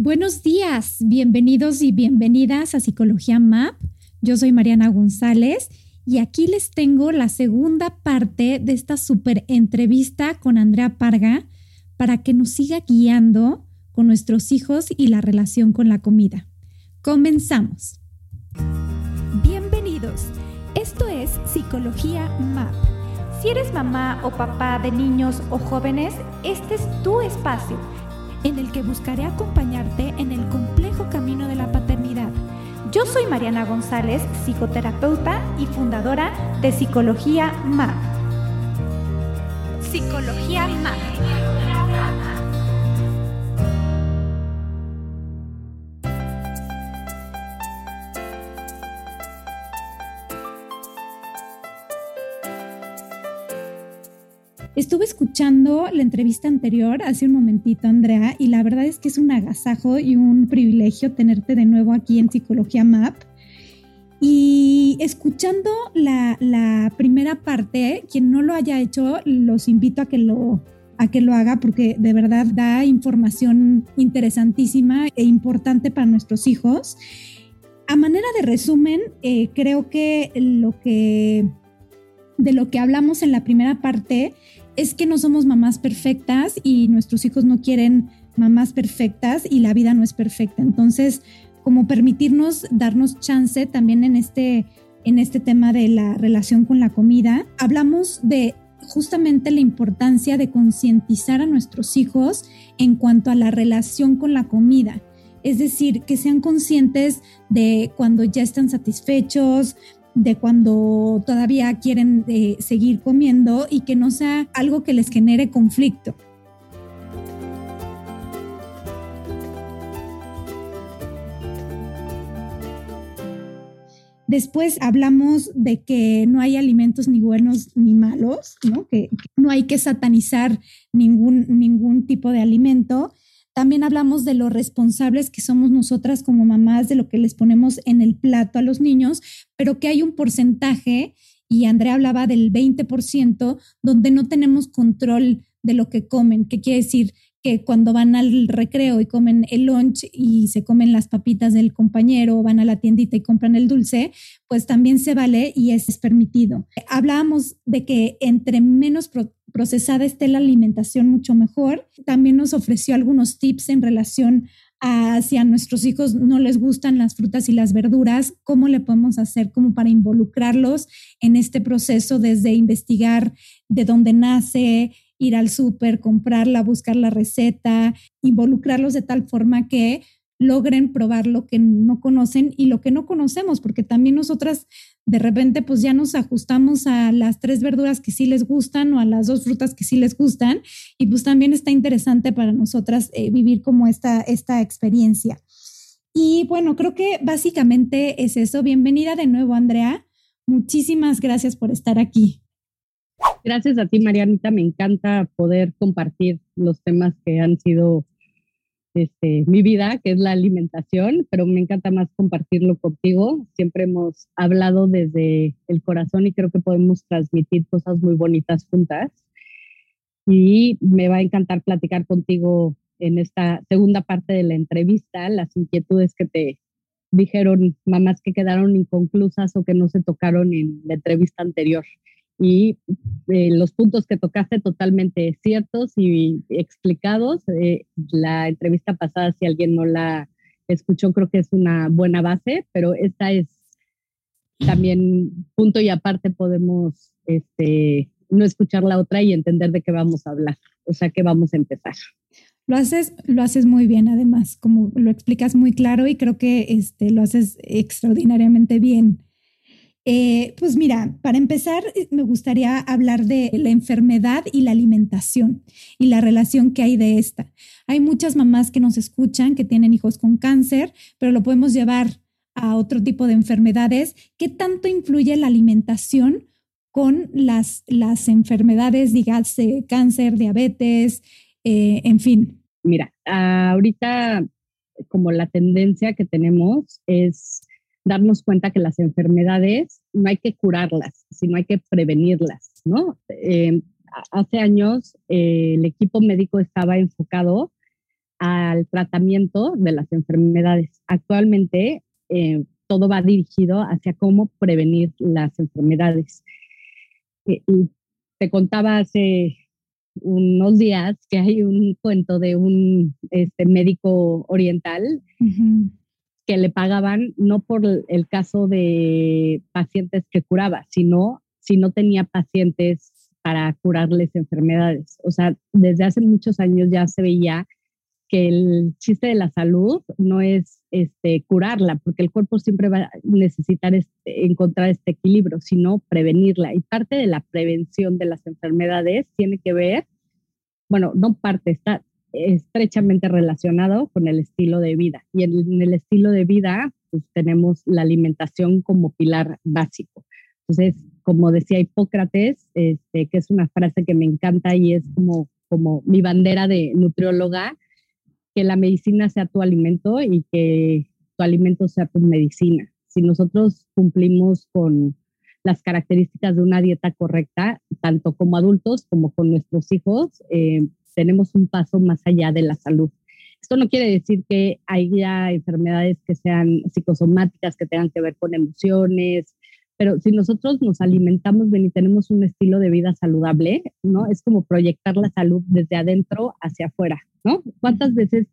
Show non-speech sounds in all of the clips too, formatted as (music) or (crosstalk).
Buenos días, bienvenidos y bienvenidas a Psicología MAP. Yo soy Mariana González y aquí les tengo la segunda parte de esta super entrevista con Andrea Parga para que nos siga guiando con nuestros hijos y la relación con la comida. Comenzamos. Bienvenidos. Esto es Psicología MAP. Si eres mamá o papá de niños o jóvenes, este es tu espacio en el que buscaré acompañarte en el complejo camino de la paternidad. Yo soy Mariana González, psicoterapeuta y fundadora de Psicología MAP. Psicología MAP. Estuve escuchando la entrevista anterior hace un momentito, Andrea, y la verdad es que es un agasajo y un privilegio tenerte de nuevo aquí en Psicología MAP. Y escuchando la, primera parte, quien no lo haya hecho, los invito a que lo, a que lo haga porque de verdad da información interesantísima e importante para nuestros hijos. A manera de resumen, eh, creo que lo que de lo que hablamos en la primera parte es que no somos mamás perfectas y nuestros hijos no quieren mamás perfectas y la vida no es perfecta. Entonces, como permitirnos darnos chance también en este, en este tema de la relación con la comida, hablamos de justamente la importancia de concientizar a nuestros hijos en cuanto a la relación con la comida. Es decir, que sean conscientes de cuando ya están satisfechos, de cuando todavía quieren eh, seguir comiendo y que no sea algo que les genere conflicto. Después hablamos de que no hay alimentos ni buenos ni malos, ¿no? Que, no hay que satanizar ningún, ningún tipo de alimento también hablamos de lo responsables que somos nosotras como mamás, de lo que les ponemos en el plato a los niños, pero que hay un porcentaje, y Andrea hablaba del 20%, donde no tenemos control de lo que comen. ¿Qué quiere decir? que cuando van al recreo y comen el lunch y se comen las papitas del compañero o van a la tiendita y compran el dulce, pues también se vale y es permitido. Hablábamos de que entre menos procesada esté la alimentación, mucho mejor. También nos ofreció algunos tips en relación a si a nuestros hijos no les gustan las frutas y las verduras, cómo le podemos hacer como para involucrarlos en este proceso desde investigar de dónde nace, ir al súper, comprarla, buscar la receta, involucrarlos de tal forma que logren probar lo que no conocen y lo que no conocemos, porque también nosotras de repente pues ya nos ajustamos a las tres verduras que sí les gustan o a las dos frutas que sí les gustan y pues también está interesante para nosotras eh, vivir como esta, esta experiencia. Y bueno, creo que básicamente es eso. Bienvenida de nuevo, Andrea. Muchísimas gracias por estar aquí. Gracias a ti, Marianita. Me encanta poder compartir los temas que han sido este, mi vida, que es la alimentación, pero me encanta más compartirlo contigo. Siempre hemos hablado desde el corazón y creo que podemos transmitir cosas muy bonitas juntas. Y me va a encantar platicar contigo en esta segunda parte de la entrevista, las inquietudes que te dijeron mamás que quedaron inconclusas o que no se tocaron en la entrevista anterior Y eh, los puntos que tocaste totalmente ciertos y explicados. Eh, la entrevista pasada, si alguien no la escuchó, creo que es una buena base, pero esta es también punto y aparte podemos este, no escuchar la otra y entender de qué vamos a hablar, o sea, que vamos a empezar. Lo haces, lo haces muy bien, además, como lo explicas muy claro y creo que este, lo haces extraordinariamente bien. Eh, pues mira, para empezar, eh, me gustaría hablar de la enfermedad y la alimentación y la relación que hay de esta. Hay muchas mamás que nos escuchan que tienen hijos con cáncer, pero lo podemos llevar a otro tipo de enfermedades. ¿Qué tanto influye la alimentación con las, las enfermedades, dígase cáncer, diabetes, eh, en fin? Mira, ahorita como la tendencia que tenemos es darnos cuenta que las enfermedades no hay que curarlas, sino hay que prevenirlas, ¿no? Eh, hace años eh, el equipo médico estaba enfocado al tratamiento de las enfermedades. Actualmente eh, todo va dirigido hacia cómo prevenir las enfermedades. te contaba hace unos días que hay un cuento de un este, médico oriental que le pagaban no por el caso de pacientes que curaba, sino si no tenía pacientes para curarles enfermedades. O sea, desde hace muchos años ya se veía que el chiste de la salud no es este, curarla, porque el cuerpo siempre va a necesitar este, encontrar este equilibrio, sino prevenirla. Y parte de la prevención de las enfermedades tiene que ver, bueno, no parte, está estrechamente relacionado con el estilo de vida. Y en, el estilo de vida, pues tenemos la alimentación como pilar básico. Entonces, como decía Hipócrates, este, que es una frase que me encanta y es como, como mi bandera de nutrióloga, que la medicina sea tu alimento y que tu alimento sea tu medicina. Si nosotros cumplimos con las características de una dieta correcta, tanto como adultos como con nuestros hijos, eh, tenemos un paso más allá de la salud. Esto no quiere decir que haya enfermedades que sean psicosomáticas, que tengan que ver con emociones, pero si nosotros nos alimentamos bien y tenemos un estilo de vida saludable, ¿no? Es como proyectar la salud desde adentro hacia afuera, ¿no? ¿Cuántas veces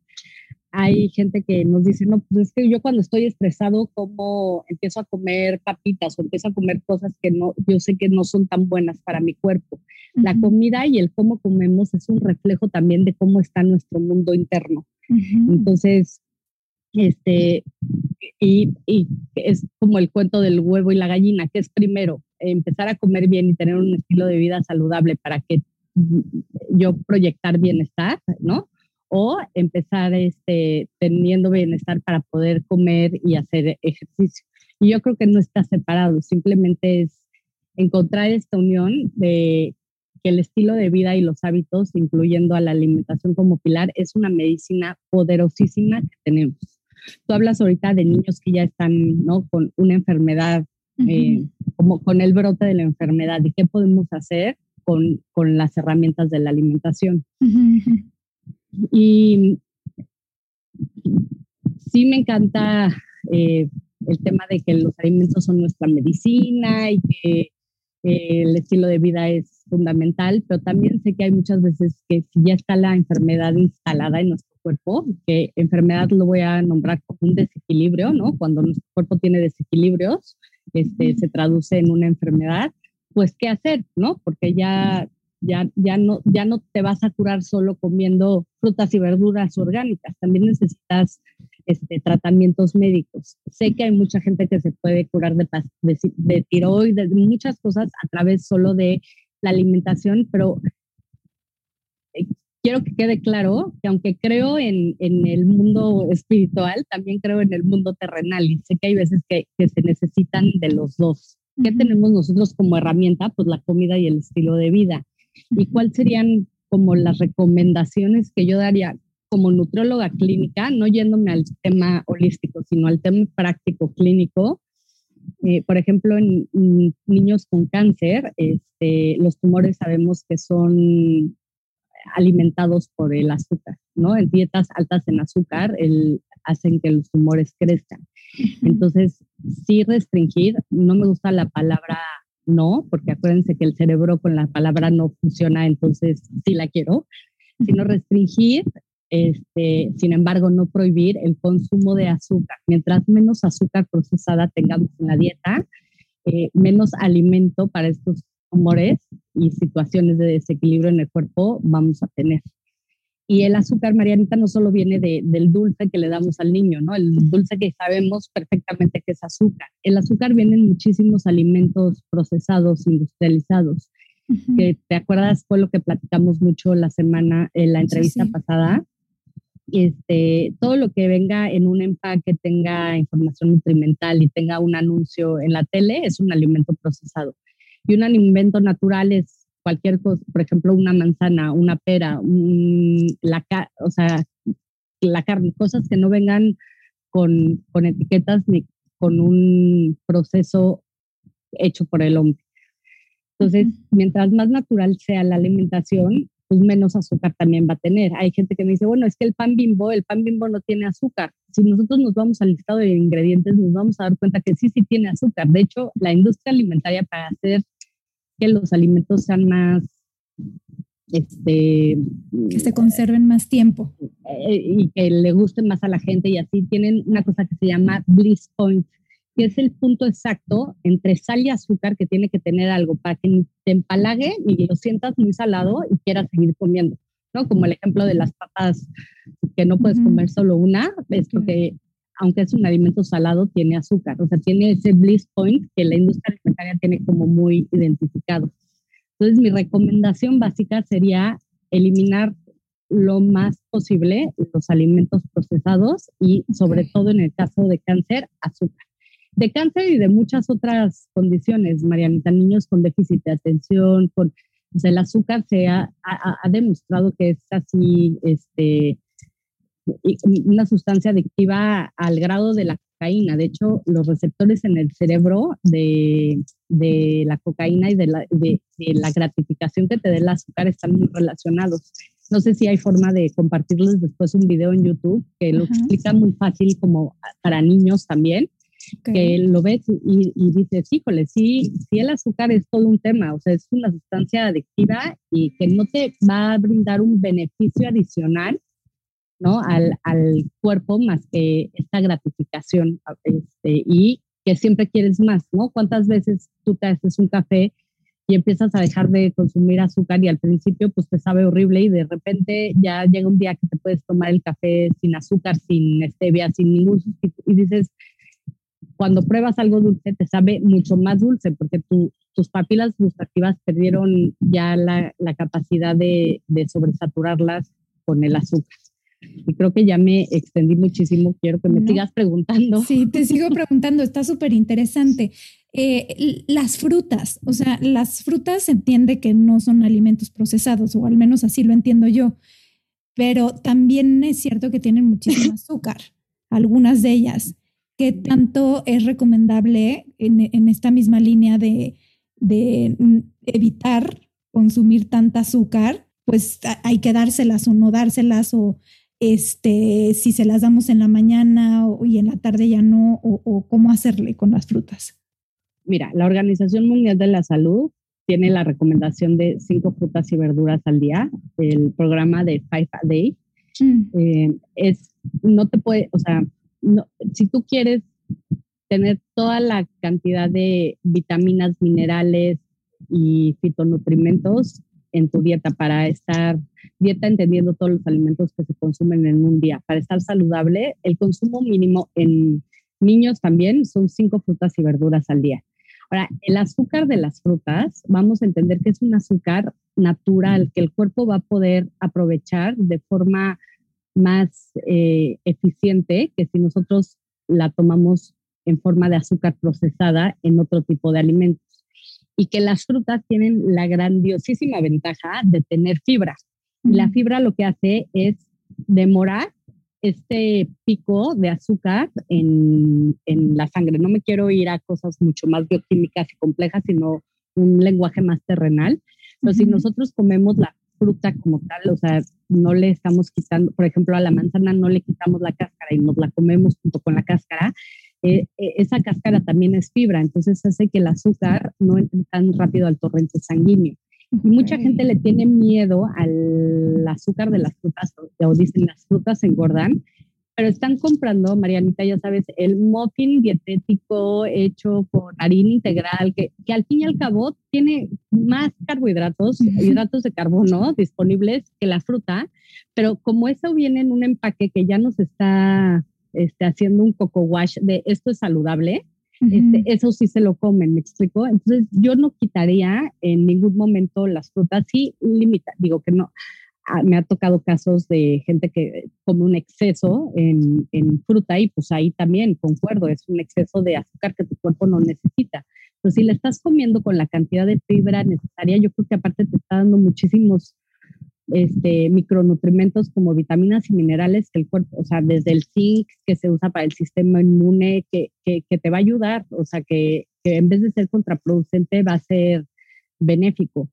hay gente que nos dice, no, pues es que yo cuando estoy estresado, como empiezo a comer papitas o empiezo a comer cosas que no, yo sé que no son tan buenas para mi cuerpo. La comida y el cómo comemos es un reflejo también de cómo está nuestro mundo interno. Entonces, este, y, y, es como el cuento del huevo y la gallina, que es primero empezar a comer bien y tener un estilo de vida saludable para que yo proyectar bienestar, ¿no? O empezar este, teniendo bienestar para poder comer y hacer ejercicio. Y yo creo que no está separado, simplemente es encontrar esta unión de que el estilo de vida y los hábitos, incluyendo a la alimentación como pilar, es una medicina poderosísima que tenemos. Tú hablas ahorita de niños que ya están ¿no? con una enfermedad, eh, como con el brote de la enfermedad, y qué podemos hacer con, con las herramientas de la alimentación. Y sí me encanta eh, el tema de que los alimentos son nuestra medicina y que eh, el estilo de vida es fundamental, pero también sé que hay muchas veces que si ya está la enfermedad instalada en nuestro cuerpo, que enfermedad lo voy a nombrar como un desequilibrio, ¿no? Cuando nuestro cuerpo tiene desequilibrios, este, se traduce en una enfermedad, pues qué hacer, ¿no? Porque ya ya, ya, no, ya no te vas a curar solo comiendo frutas y verduras orgánicas, también necesitas este, tratamientos médicos. Sé que hay mucha gente que se puede curar de, de, de tiroides, de muchas cosas a través solo de la alimentación, pero eh, quiero que quede claro que aunque creo en, en, el mundo espiritual, también creo en el mundo terrenal y sé que hay veces que, que se necesitan de los dos. ¿Qué tenemos nosotros como herramienta? Pues la comida y el estilo de vida y cuáles serían como las recomendaciones que yo daría como nutrióloga clínica, no yéndome al tema holístico, sino al tema práctico clínico. Eh, por ejemplo, en, niños con cáncer, este, los tumores sabemos que son alimentados por el azúcar, ¿no? En dietas altas en azúcar el, hacen que los tumores crezcan. Entonces, sí restringir, no me gusta la palabra no, porque acuérdense que el cerebro con la palabra no funciona, entonces sí la quiero, sino restringir, este, sin embargo, no prohibir el consumo de azúcar. Mientras menos azúcar procesada tengamos en la dieta, eh, menos alimento para estos tumores y situaciones de desequilibrio en el cuerpo vamos a tener. Y el azúcar, Marianita, no solo viene del dulce que le damos al niño, ¿no? El dulce que sabemos perfectamente que es azúcar. El azúcar viene en muchísimos alimentos procesados, industrializados. que ¿Te acuerdas? Fue lo que platicamos mucho la semana, en la entrevista pasada. Este, todo lo que venga en un empaque, tenga información nutrimental y tenga un anuncio en la tele, es un alimento procesado. Y un alimento natural es cualquier cosa, por ejemplo, una manzana, una pera, la, o sea, la carne, cosas que no vengan con, con etiquetas ni con un proceso hecho por el hombre. Entonces, mientras más natural sea la alimentación, pues menos azúcar también va a tener. Hay gente que me dice, bueno, es que el pan bimbo, el pan bimbo no tiene azúcar. Si nosotros nos vamos al listado de ingredientes, nos vamos a dar cuenta que sí, sí tiene azúcar. De hecho, la industria alimentaria para hacer que los alimentos sean más, este, que se conserven más tiempo eh, y que le gusten más a la gente y así tienen una cosa que se llama bliss point, que es el punto exacto entre sal y azúcar que tiene que tener algo para que ni te empalague ni lo sientas muy salado y quieras seguir comiendo. ¿no? Como el ejemplo de las papas que no puedes comer solo una, es porque aunque es un alimento salado, tiene azúcar, o sea, tiene ese bliss point que la industria alimentaria tiene como muy identificado. Entonces, mi recomendación básica sería eliminar lo más posible los alimentos procesados y sobre todo en el caso de cáncer, azúcar. De cáncer y de muchas otras condiciones, Marianita, niños con déficit de atención, con el azúcar se ha, ha, demostrado que es así, este, una sustancia adictiva al grado de la cocaína. De hecho, los receptores en el cerebro de, de la cocaína y de la, de, la, gratificación que te dé el azúcar están muy relacionados. No sé si hay forma de compartirles después un video en YouTube que lo explica muy fácil como para niños también, que lo ves y, y, dices, híjole, sí, sí el azúcar es todo un tema, o sea, es una sustancia adictiva y que no te va a brindar un beneficio adicional ¿no? Al, al cuerpo más que esta gratificación este, y que siempre quieres más, ¿no? ¿Cuántas veces tú te haces un café y empiezas a dejar de consumir azúcar y al principio pues te sabe horrible y de repente ya llega un día que te puedes tomar el café sin azúcar, sin stevia, sin ningún sustituto y dices, cuando pruebas algo dulce te sabe mucho más dulce porque tu, tus papilas gustativas perdieron ya la, la capacidad de, de sobresaturarlas con el azúcar. Y creo que ya me extendí muchísimo. Quiero que me sigas preguntando. Sí, te sigo preguntando. Está súper interesante. Eh, las frutas, o sea, las frutas se entiende que no son alimentos procesados, o al menos así lo entiendo yo. Pero también es cierto que tienen muchísimo (laughs) azúcar, algunas de ellas. ¿Qué tanto es recomendable en, esta misma línea de, de evitar consumir tanta azúcar? Pues hay que dárselas o no dárselas o este, si se las damos en la mañana y en la tarde ya no, o, cómo hacerle con las frutas? Mira, la Organización Mundial de la Salud tiene la recomendación de cinco frutas y verduras al día, el programa de Five a Day. Mm. Eh, es, no te puede, o sea, si tú quieres tener toda la cantidad de vitaminas, minerales y fitonutrimentos, en tu dieta para estar, dieta entendiendo todos los alimentos que se consumen en un día, para estar saludable, el consumo mínimo en niños también son cinco frutas y verduras al día. Ahora, el azúcar de las frutas, vamos a entender que es un azúcar natural que el cuerpo va a poder aprovechar de forma más eh, eficiente que si nosotros la tomamos en forma de azúcar procesada en otro tipo de alimentos y que las frutas tienen la grandiosísima ventaja de tener fibra. La fibra lo que hace es demorar este pico de azúcar en, en, la sangre. No me quiero ir a cosas mucho más bioquímicas y complejas, sino un lenguaje más terrenal. Pero si nosotros comemos la fruta como tal, o sea, no le estamos quitando, por ejemplo, a la manzana no le quitamos la cáscara y nos la comemos junto con la cáscara, eh, eh, esa cáscara también es fibra, entonces hace que el azúcar no entre tan rápido al torrente sanguíneo. Y mucha gente le tiene miedo al azúcar de las frutas, o dicen las frutas engordan, pero están comprando, Marianita, ya sabes, el muffin dietético hecho con harina integral, que, que al fin y al cabo tiene más carbohidratos, hidratos de carbono disponibles que la fruta, pero como eso viene en un empaque que ya nos está este, haciendo un coco wash de esto es saludable, este, eso sí se lo comen, ¿me explico? Entonces yo no quitaría en ningún momento las frutas, sí limita, digo que no, me ha tocado casos de gente que come un exceso en, fruta y pues ahí también concuerdo, es un exceso de azúcar que tu cuerpo no necesita. Pero si le estás comiendo con la cantidad de fibra necesaria, yo creo que aparte te está dando muchísimos este, micronutrimentos como vitaminas y minerales que el cuerpo, o sea, desde el zinc que se usa para el sistema inmune, que, te va a ayudar, o sea, que, en vez de ser contraproducente va a ser benéfico.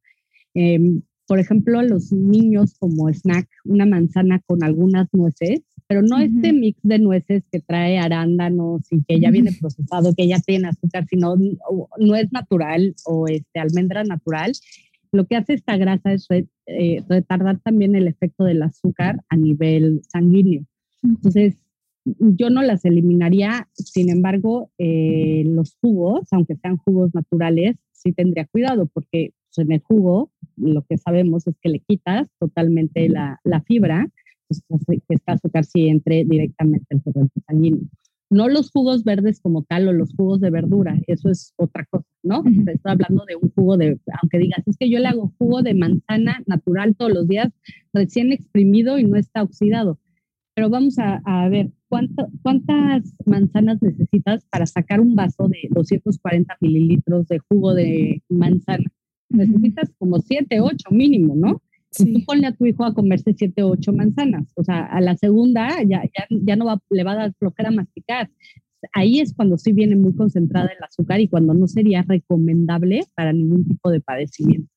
Em, por ejemplo, a los niños como snack, una manzana con algunas nueces, pero no este mix de nueces que trae arándanos y que ya viene procesado, que ya tiene azúcar, sino no es natural o este almendra natural. Lo que hace esta grasa es eh, retardar también el efecto del azúcar a nivel sanguíneo. Entonces, yo no las eliminaría, sin embargo, eh, los jugos, aunque sean jugos naturales, sí tendría cuidado porque pues, en el jugo lo que sabemos es que le quitas totalmente la, la fibra, pues, que este azúcar sí entre directamente al torrente sanguíneo. No los jugos verdes como tal o los jugos de verdura, eso es otra cosa, ¿no? Estoy hablando de un jugo de, aunque digas, es que yo le hago jugo de manzana natural todos los días, recién exprimido y no está oxidado. Pero vamos a, a ver, ¿cuánto, ¿cuántas manzanas necesitas para sacar un vaso de 240 mililitros de jugo de manzana? necesitas como siete, ocho mínimo, ¿no? Sí. tú ponle a tu hijo a comerse siete, ocho manzanas, o sea, a la segunda ya, ya, ya no va, le va a dar flojera masticar. Ahí es cuando sí viene muy concentrada el azúcar y cuando no sería recomendable para ningún tipo de padecimiento.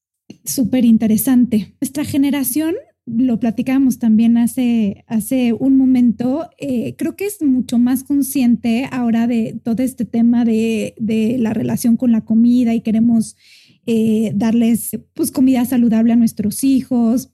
Súper interesante. Nuestra generación lo platicábamos también hace, hace un momento, eh, creo que es mucho más consciente ahora de todo este tema de, de la relación con la comida y queremos eh, darles pues comida saludable a nuestros hijos.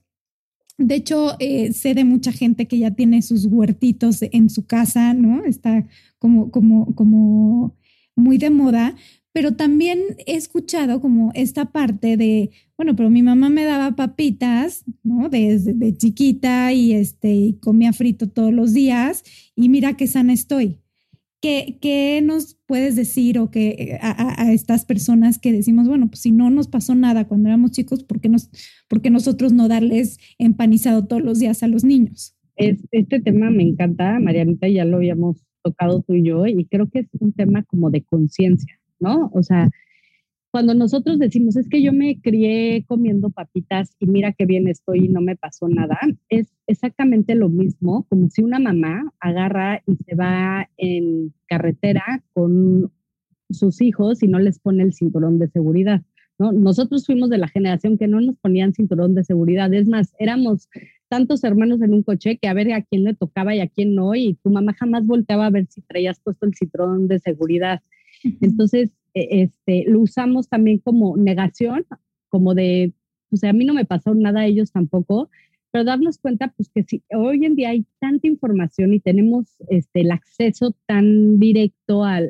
De hecho, eh, sé de mucha gente que ya tiene sus huertitos en su casa, ¿no? Está como, como, como muy de moda, pero también he escuchado como esta parte de, bueno, pero mi mamá me daba papitas, ¿no? Desde de chiquita y este, y comía frito todos los días y mira qué sana estoy. ¿Qué, nos puedes decir o que a, estas personas que decimos, bueno, pues si no nos pasó nada cuando éramos chicos, ¿por qué, nos, por nosotros no darles empanizado todos los días a los niños? este tema me encanta, Marianita, ya lo habíamos tocado tú y yo, y creo que es un tema como de conciencia, ¿no? O sea, cuando nosotros decimos, es que yo me crié comiendo papitas y mira qué bien estoy y no me pasó nada, es exactamente lo mismo como si una mamá agarra y se va en carretera con sus hijos y no les pone el cinturón de seguridad. ¿no? Nosotros fuimos de la generación que no nos ponían cinturón de seguridad. Es más, éramos tantos hermanos en un coche que a ver a quién le tocaba y a quién no, y tu mamá jamás volteaba a ver si traías puesto el cinturón de seguridad. Entonces, este, lo usamos también como negación, como de, o sea, a mí no me pasó nada, a ellos tampoco, pero darnos cuenta, pues que si hoy en día hay tanta información y tenemos este, el acceso tan directo a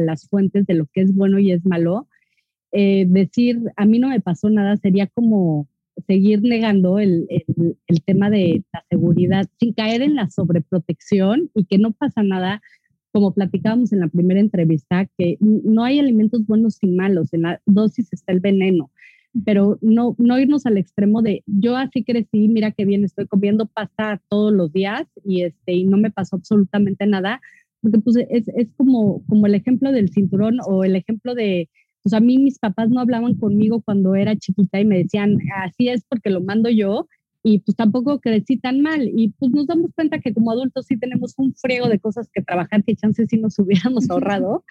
las fuentes de lo que es bueno y es malo, eh, decir, a mí no me pasó nada sería como seguir negando el, el, el, tema de la seguridad sin caer en la sobreprotección y que no pasa nada como platicábamos en la primera entrevista, que no hay alimentos buenos y malos, en la dosis está el veneno, pero no, no irnos al extremo de yo así crecí, mira qué bien estoy comiendo pasta todos los días y, este, y no me pasó absolutamente nada, porque pues es, es como, como el ejemplo del cinturón o el ejemplo de, pues a mí mis papás no hablaban conmigo cuando era chiquita y me decían, así es porque lo mando yo, y pues tampoco crecí tan mal y pues nos damos cuenta que como adultos sí tenemos un friego de cosas que trabajar que chances si nos (laughs) hubiéramos ahorrado,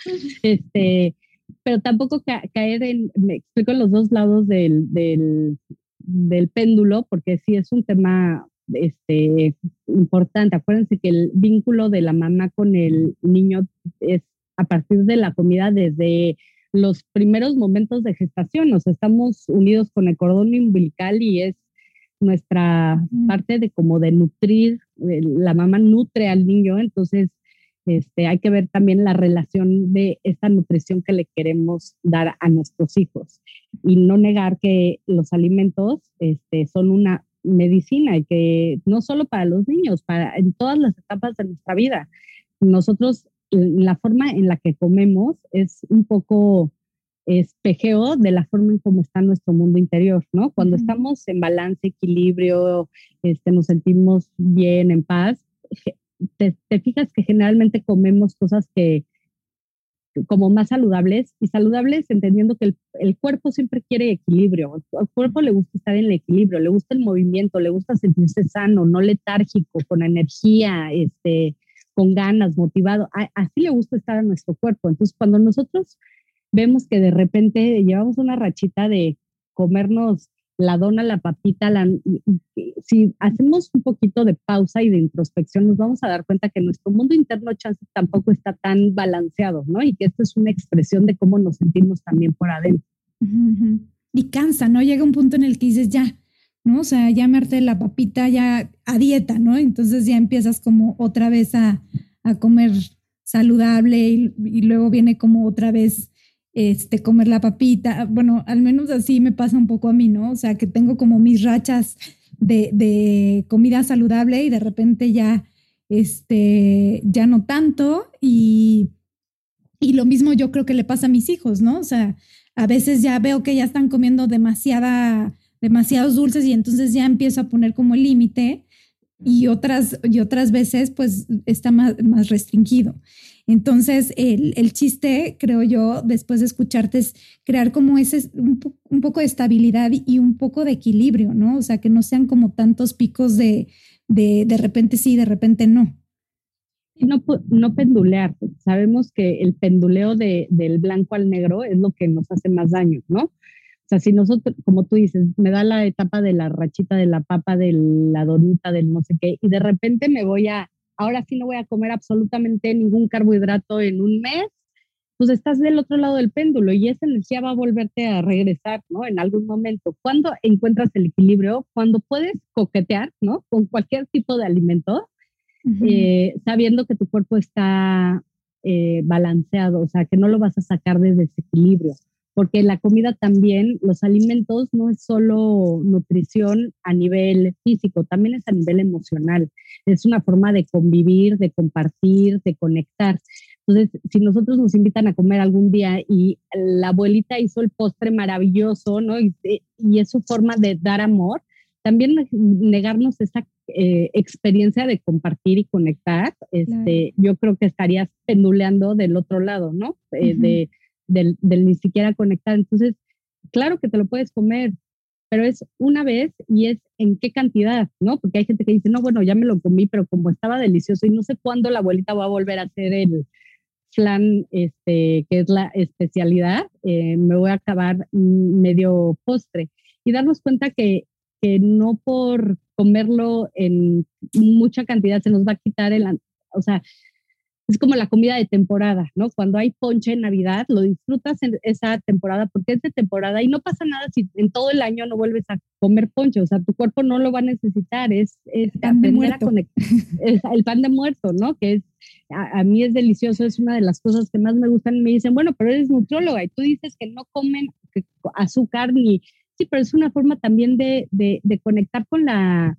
este, pero tampoco caer en, me explico en los dos lados del, del, del péndulo, porque sí es un tema este, importante. Acuérdense que el vínculo de la mamá con el niño es a partir de la comida desde los primeros momentos de gestación. O sea, estamos unidos con el cordón umbilical y es nuestra parte de como de nutrir, la mamá nutre al niño, entonces este, hay que ver también la relación de esta nutrición que le queremos dar a nuestros hijos y no negar que los alimentos este, son una medicina y que no solo para los niños, para en todas las etapas de nuestra vida. Nosotros, la forma en la que comemos es un poco espejeo de la forma en cómo está nuestro mundo interior, ¿no? Cuando estamos en balance, equilibrio, este, nos sentimos bien, en paz, te, fijas que generalmente comemos cosas que como más saludables y saludables entendiendo que el, cuerpo siempre quiere equilibrio, al cuerpo le gusta estar en el equilibrio, le gusta el movimiento, le gusta sentirse sano, no letárgico, con energía, este, con ganas, motivado, así le gusta estar a nuestro cuerpo. Entonces, cuando nosotros vemos que de repente llevamos una rachita de comernos la dona, la papita, la, si hacemos un poquito de pausa y de introspección, nos vamos a dar cuenta que nuestro mundo interno chance tampoco está tan balanceado, ¿no? Y que esto es una expresión de cómo nos sentimos también por adentro. Y cansa, ¿no? Llega un punto en el que dices, ya, ¿no? O sea, ya me la papita ya a dieta, ¿no? Entonces ya empiezas como otra vez a, comer saludable y luego viene como otra vez este, comer la papita. Bueno, al menos así me pasa un poco a mí, ¿no? O sea, que tengo como mis rachas de, comida saludable y de repente ya, este, ya no tanto. Y, y lo mismo yo creo que le pasa a mis hijos, ¿no? O sea, a veces ya veo que ya están comiendo demasiada, demasiados dulces y entonces ya empiezo a poner como el límite y otras, y otras veces pues está más, más restringido. Entonces, el, chiste, creo yo, después de escucharte, es crear como ese, un, poco de estabilidad y un poco de equilibrio, ¿no? O sea, que no sean como tantos picos de de, de repente sí, de repente no. No, no pendulear. Sabemos que el penduleo de, del blanco al negro es lo que nos hace más daño, ¿no? O sea, si nosotros, como tú dices, me da la etapa de la rachita de la papa, de la donita, del no sé qué, y de repente me voy a ahora sí no voy a comer absolutamente ningún carbohidrato en un mes, pues estás del otro lado del péndulo y esa energía va a volverte a regresar, ¿no? En algún momento. Cuando encuentras el equilibrio, cuando puedes coquetear, ¿no? Con cualquier tipo de alimento, eh, sabiendo que tu cuerpo está eh, balanceado, o sea, que no lo vas a sacar de desequilibrio porque la comida también, los alimentos no es solo nutrición a nivel físico, también es a nivel emocional. Es una forma de convivir, de compartir, de conectar. Entonces, si nosotros nos invitan a comer algún día y la abuelita hizo el postre maravilloso, ¿no? Y, es su forma de dar amor, también negarnos esa eh, experiencia de compartir y conectar, este, yo creo que estarías penduleando del otro lado, ¿no? Eh, de del, ni siquiera conectar. Entonces, claro que te lo puedes comer, pero es una vez y es en qué cantidad, ¿no? Porque hay gente que dice, no, bueno, ya me lo comí, pero como estaba delicioso y no sé cuándo la abuelita va a volver a hacer el flan, este, que es la especialidad, eh, me voy a acabar medio postre. Y darnos cuenta que, que no por comerlo en mucha cantidad se nos va a quitar el, o sea, es como la comida de temporada, ¿no? Cuando hay ponche en Navidad, lo disfrutas en esa temporada porque es de temporada y no pasa nada si en todo el año no vuelves a comer ponche, o sea, tu cuerpo no lo va a necesitar, es, es aprender a conectar, (laughs) es el pan de muerto, ¿no? Que es, a, mí es delicioso, es una de las cosas que más me gustan, me dicen, bueno, pero eres nutrióloga y tú dices que no comen azúcar ni, sí, pero es una forma también de, de, de conectar con la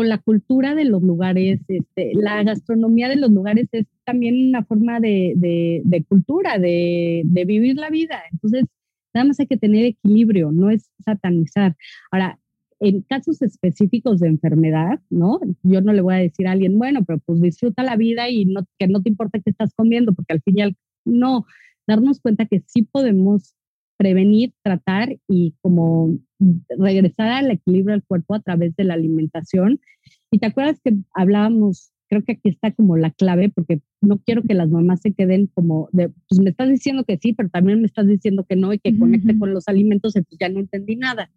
con la cultura de los lugares, este, la gastronomía de los lugares es también una forma de, de, cultura, de, de, vivir la vida. Entonces, nada más hay que tener equilibrio, no es satanizar. Ahora, en casos específicos de enfermedad, ¿no? Yo no le voy a decir a alguien, bueno, pero pues disfruta la vida y no, que no te importa qué estás comiendo, porque al final, no, darnos cuenta que sí podemos prevenir, tratar y como regresar al equilibrio del cuerpo a través de la alimentación. Y te acuerdas que hablábamos, creo que aquí está como la clave, porque no quiero que las mamás se queden como de, pues me estás diciendo que sí, pero también me estás diciendo que no y que conecte con los alimentos, pues ya no entendí nada.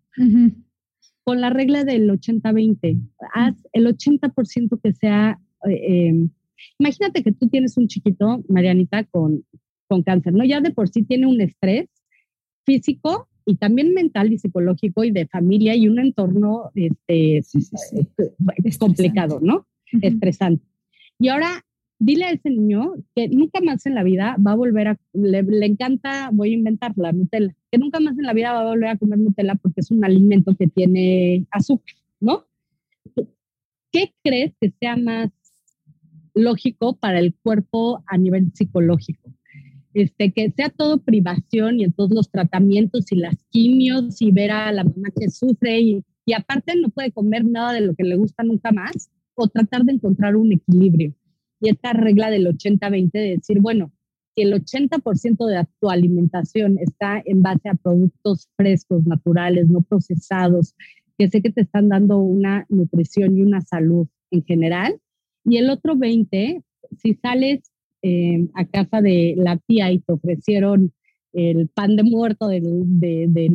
Con la regla del 80-20, haz el 80% que sea... Eh, em, imagínate que tú tienes un chiquito, Marianita, con, con cáncer, ¿no? Ya de por sí tiene un estrés físico y también mental y psicológico y de familia y un entorno este, eh, complicado, ¿no? Estresante. Y ahora dile a ese niño que nunca más en la vida va a volver a, le, le, encanta, voy a inventar la Nutella, que nunca más en la vida va a volver a comer Nutella porque es un alimento que tiene azúcar, ¿no? ¿Qué crees que sea más lógico para el cuerpo a nivel psicológico? Este, que sea todo privación y todos los tratamientos y las quimios y ver a la mamá que sufre y, y aparte no puede comer nada de lo que le gusta nunca más o tratar de encontrar un equilibrio. Y esta regla del 80-20 de decir, bueno, si el 80% de tu alimentación está en base a productos frescos, naturales, no procesados, que sé que te están dando una nutrición y una salud en general. Y el otro 20, si sales eh, a casa de la tía y te ofrecieron el pan de muerto del, de,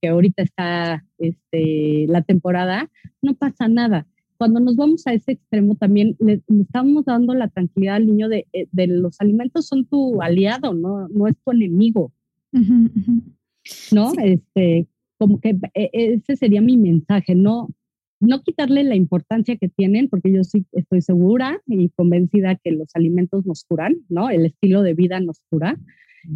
que ahorita está este, la temporada, no pasa nada. Cuando nos vamos a ese extremo también le, estamos dando la tranquilidad al niño de, eh, de, los alimentos son tu aliado, no, no es tu enemigo. ¿No? Este, como que e, ese sería mi mensaje, no, no quitarle la importancia que tienen, porque yo sí estoy segura y convencida que los alimentos nos curan, ¿no? El estilo de vida nos cura,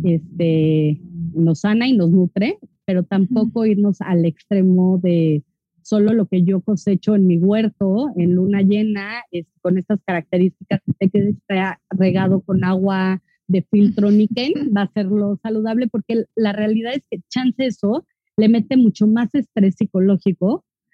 este, nos sana y nos nutre, pero tampoco irnos al extremo de solo lo que yo cosecho en mi huerto, en luna llena, es, con estas características, que está regado con agua de filtro níquel, va a ser lo saludable, porque la realidad es que chance eso le mete mucho más estrés psicológico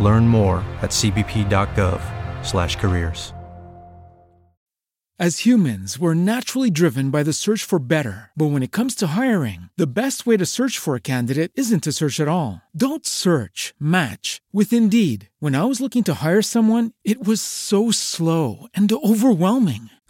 Learn more at cbp.gov/careers. As humans, we're naturally driven by the search for better. But when it comes to hiring, the best way to search for a candidate isn't to search at all. Don't search, match with Indeed. When I was looking to hire someone, it was so slow and overwhelming.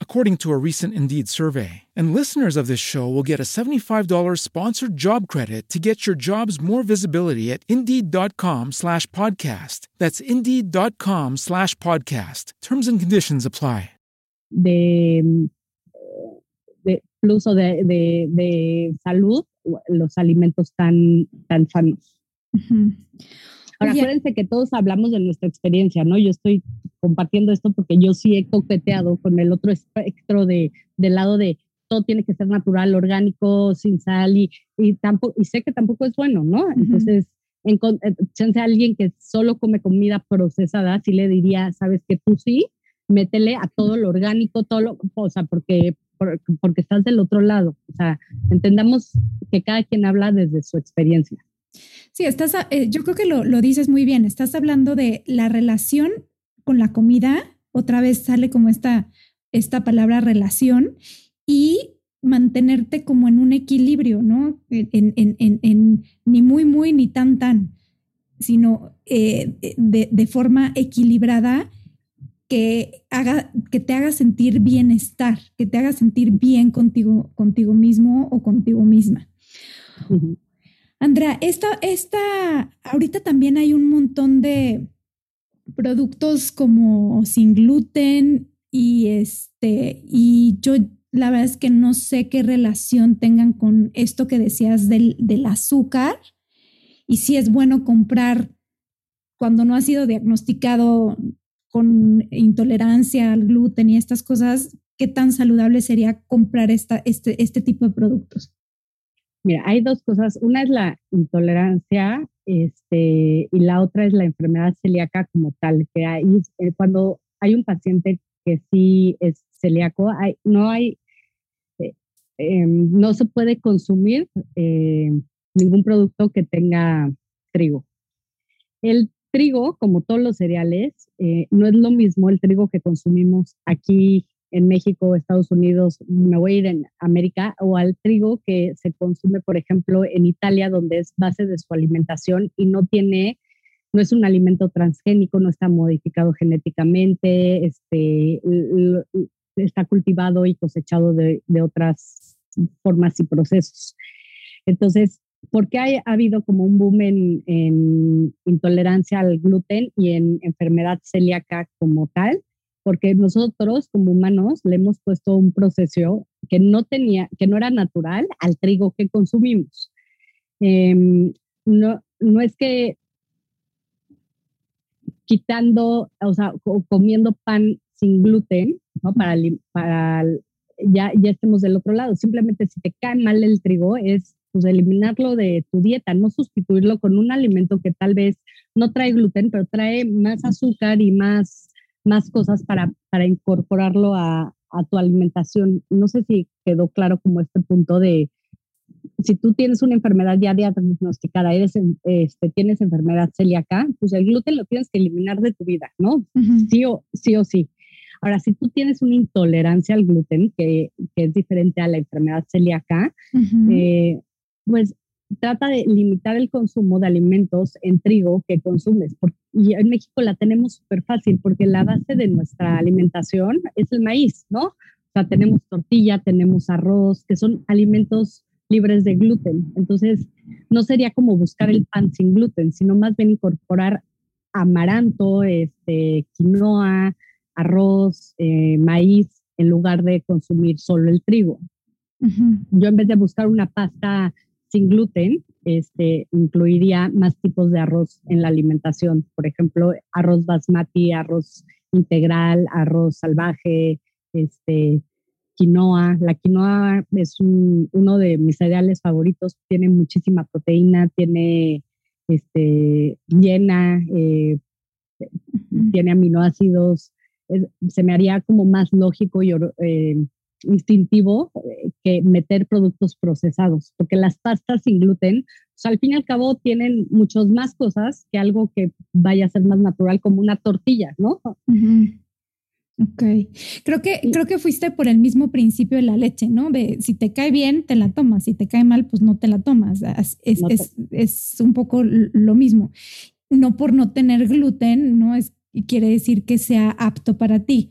according to a recent Indeed survey. And listeners of this show will get a $75 sponsored job credit to get your jobs more visibility at Indeed.com slash podcast. That's Indeed.com slash podcast. Terms and conditions apply. De, de plus o de, de, de salud, los alimentos tan, tan sanos. Uh Ahora, acuérdense que todos hablamos de nuestra experiencia, ¿no? Yo estoy compartiendo esto porque yo sí he coqueteado con el otro espectro de, del lado de todo tiene que ser natural, orgánico, sin sal y, y, tampoco, y sé que tampoco es bueno, ¿no? Entonces, en, eh, chance a alguien que solo come comida procesada, sí le diría, sabes que tú sí, métele a todo lo orgánico, todo lo, o sea, porque, porque estás del otro lado. O sea, entendamos que cada quien habla desde su experiencia. Sí, estás, eh, yo creo que lo, lo, dices muy bien. Estás hablando de la relación con la comida. Otra vez sale como esta, esta palabra relación y mantenerte como en un equilibrio, ¿no? En, en, en, en ni muy, muy, ni tan, tan, sino eh, de, de, forma equilibrada que, haga, que te haga sentir bienestar, que te haga sentir bien contigo, contigo mismo o contigo misma. Andrea, esta, esta, ahorita también hay un montón de productos como sin gluten y este, y yo la verdad es que no sé qué relación tengan con esto que decías del, del azúcar y si es bueno comprar cuando no ha sido diagnosticado con intolerancia al gluten y estas cosas, qué tan saludable sería comprar esta, este, este tipo de productos? Mira, hay dos cosas. Una es la intolerancia este, y la otra es la enfermedad celíaca como tal, que hay, eh, cuando hay un paciente que sí es celíaco, hay, no hay, eh, em, no se puede consumir eh, ningún producto que tenga trigo. El trigo, como todos los cereales, no es lo mismo el trigo que consumimos aquí en México, Estados Unidos, me voy a ir en América, o al trigo que se consume, por ejemplo, en Italia, donde es base de su alimentación y no tiene, no es un alimento transgénico, no está modificado genéticamente, este, está cultivado y cosechado de, otras formas y procesos. Entonces, ¿por qué ha habido como un boom en intolerancia al gluten y en enfermedad celíaca como tal? Porque nosotros como humanos le hemos puesto un proceso que no tenía, que no era natural al trigo que consumimos. Em, no, no es que quitando, o sea, comiendo pan sin gluten, ¿no? Para, para ya, ya estemos del otro lado. Simplemente si te cae mal el trigo es pues eliminarlo de tu dieta, no sustituirlo con un alimento que tal vez no trae gluten, pero trae más azúcar y más más cosas para, para incorporarlo a, a, tu alimentación. No sé si quedó claro como este punto de, si tú tienes una enfermedad ya diagnosticada, eres, este, tienes enfermedad celíaca, pues el gluten lo tienes que eliminar de tu vida, ¿no? sí, o, sí o sí. Ahora, si tú tienes una intolerancia al gluten, que, que es diferente a la enfermedad celíaca, eh, pues trata de limitar el consumo de alimentos en trigo que consumes. y en México la tenemos súper fácil porque la base de nuestra alimentación es el maíz, ¿no? O sea, tenemos tortilla, tenemos arroz, que son alimentos libres de gluten. Entonces, no sería como buscar el pan sin gluten, sino más bien incorporar amaranto, este, quinoa, arroz, eh, maíz, en lugar de consumir solo el trigo. Yo en vez de buscar una pasta sin gluten, este, incluiría más tipos de arroz en la alimentación. Por ejemplo, arroz basmati, arroz integral, arroz salvaje, este, quinoa. La quinoa es uno de mis cereales favoritos, tiene muchísima proteína, tiene este, llena, eh, tiene aminoácidos. se me haría como más lógico y eh, instintivo eh, que meter productos procesados, porque las pastas sin gluten, pues, al fin y al cabo tienen muchas más cosas que algo que vaya a ser más natural como una tortilla, ¿no? Ok, creo que, creo que fuiste por el mismo principio de la leche, ¿no? De si te cae bien, te la tomas, si te cae mal, pues no te la tomas. Es, es, es un poco lo mismo. No por no tener gluten, no es quiere decir que sea apto para ti.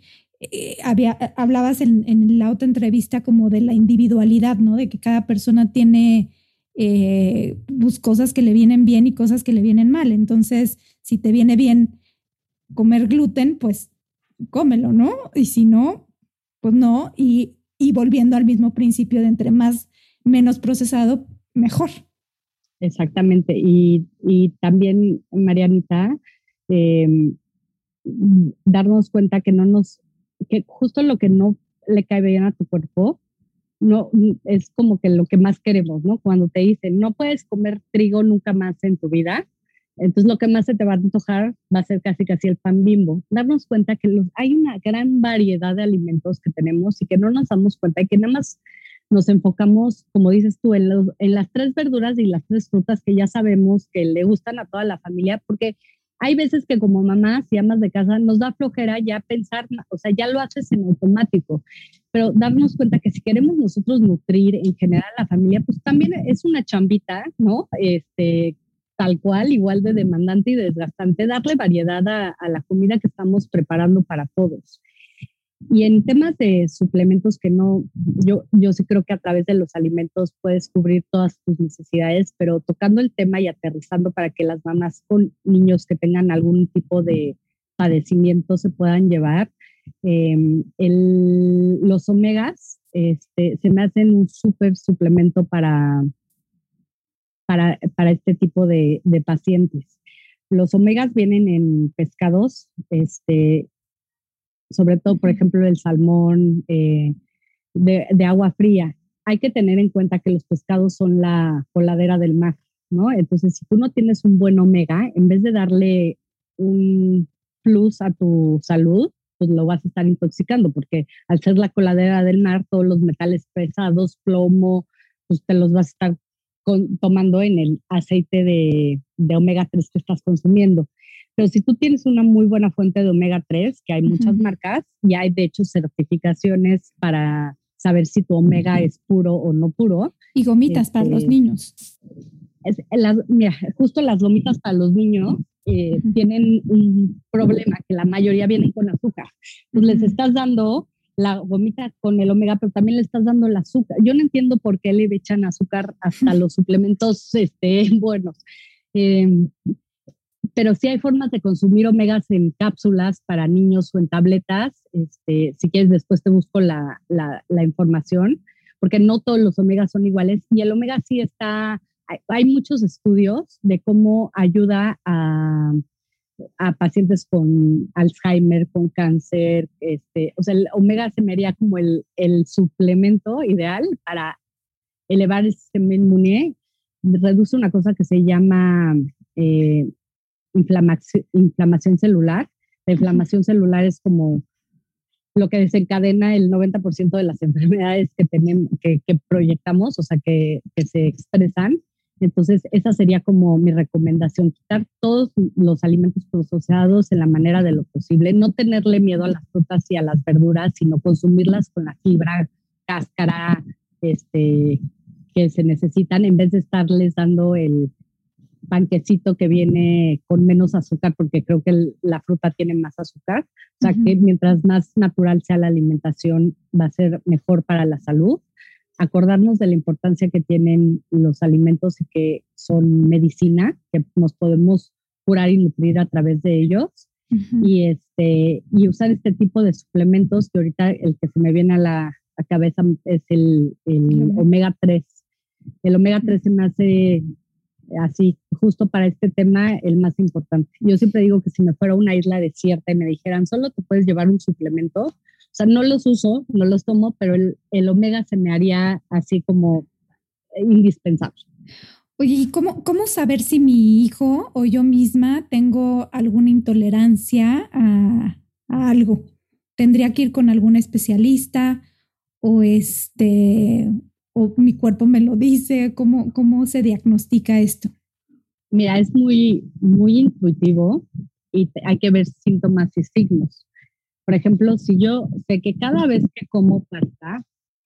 Eh, había, eh, hablabas en, la otra entrevista como de la individualidad, ¿no? De que cada persona tiene eh, pues, cosas que le vienen bien y cosas que le vienen mal. Entonces, si te viene bien comer gluten, pues cómelo, ¿no? Y si no, pues no. Y, volviendo al mismo principio de entre más, menos procesado, mejor. Exactamente. Y, y también, Marianita, em, darnos cuenta que no nos que justo lo que no le cae bien a tu cuerpo, no es como que lo que más queremos, ¿no? Cuando te dicen, no puedes comer trigo nunca más en tu vida, entonces lo que más se te va a antojar va a ser casi casi el pan bimbo. Darnos cuenta que los, hay una gran variedad de alimentos que tenemos y que no nos damos cuenta y que nada más nos enfocamos, como dices tú, en, los, en las tres verduras y las tres frutas que ya sabemos que le gustan a toda la familia, porque hay veces que como mamás y amas de casa nos da flojera ya pensar, o sea, ya lo haces en automático, pero darnos cuenta que si queremos nosotros nutrir en general a la familia, pues también es una chambita, ¿no? Este, tal cual, igual de demandante y desgastante, darle variedad a, a la comida que estamos preparando para todos. Y en temas de suplementos que no, yo, yo sí creo que a través de los alimentos puedes cubrir todas tus necesidades, pero tocando el tema y aterrizando para que las mamás con niños que tengan algún tipo de padecimiento se puedan llevar, em, los omegas este, se me hacen un súper suplemento para, para, para, este tipo de, de pacientes. Los omegas vienen en pescados, este, sobre todo, por ejemplo, el salmón eh, de, agua fría. Hay que tener en cuenta que los pescados son la coladera del mar, ¿no? Entonces, si tú no tienes un buen omega, en vez de darle un plus a tu salud, pues lo vas a estar intoxicando, porque al ser la coladera del mar, todos los metales pesados, plomo, pues te los vas a estar tomando en el aceite de, de omega 3 que estás consumiendo. Pero si tú tienes una muy buena fuente de omega 3, que hay muchas marcas, y hay de hecho certificaciones para saber si tu omega es puro o no puro. Y gomitas para los este, niños. Es, mira, justo las gomitas para los niños eh, tienen un problema, que la mayoría vienen con azúcar. Pues les estás dando la gomita con el omega, pero también le estás dando el azúcar. Yo no entiendo por qué le echan azúcar hasta los suplementos este, (laughs) buenos. Em, pero sí hay formas de consumir omegas en cápsulas para niños o en tabletas. Este, si quieres, después te busco la, la, información, porque no todos los omegas son iguales. Y el omega sí está, hay, hay muchos estudios de cómo ayuda a, a pacientes con Alzheimer, con cáncer, este, o sea, el omega se me haría como el, el suplemento ideal para elevar el sistema inmune. Reduce una cosa que se llama eh, inflamación, inflamación celular. La inflamación celular es como lo que desencadena el 90% de las (laughs) enfermedades que, tenemos, que, que proyectamos, o sea, que, que se expresan. Entonces, esa sería como mi recomendación, quitar todos los alimentos procesados en la manera de lo posible, no tenerle miedo a las frutas y a las verduras, sino consumirlas con la fibra, cáscara, este, que se necesitan, en vez de estarles dando el panquecito que viene con menos azúcar, porque creo que la fruta tiene más azúcar. O sea, que mientras más natural sea la alimentación, va a ser mejor para la salud acordarnos de la importancia que tienen los alimentos y que son medicina, que nos podemos curar y nutrir a través de ellos. y, este, y usar este tipo de suplementos, que ahorita el que se me viene a la, cabeza es el, el omega 3. El omega 3 se me hace así, justo para este tema, el más importante. Yo siempre digo que si me fuera a una isla desierta y me dijeran, solo te puedes llevar un suplemento, o sea, no los uso, no los tomo, pero el, el omega se me haría así como indispensable. Oye, ¿y cómo, cómo saber si mi hijo o yo misma tengo alguna intolerancia a, a algo? ¿Tendría que ir con algún especialista o este o mi cuerpo me lo dice? ¿Cómo, cómo se diagnostica esto? Mira, es muy, muy intuitivo y hay que ver síntomas y signos. Por ejemplo, si yo sé que cada vez que como pasta